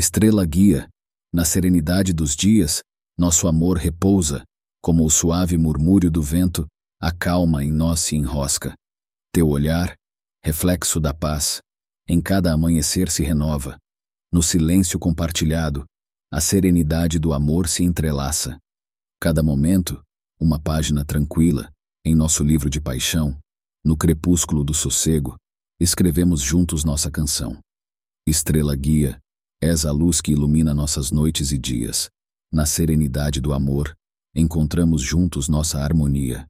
Estrela guia, na serenidade dos dias, nosso amor repousa, como o suave murmúrio do vento, a calma em nós se enrosca. Teu olhar, reflexo da paz, em cada amanhecer se renova. No silêncio compartilhado, a serenidade do amor se entrelaça. Cada momento, uma página tranquila, em nosso livro de paixão, no crepúsculo do sossego, escrevemos juntos nossa canção. Estrela guia, és a luz que ilumina nossas noites e dias. Na serenidade do amor, encontramos juntos nossa harmonia.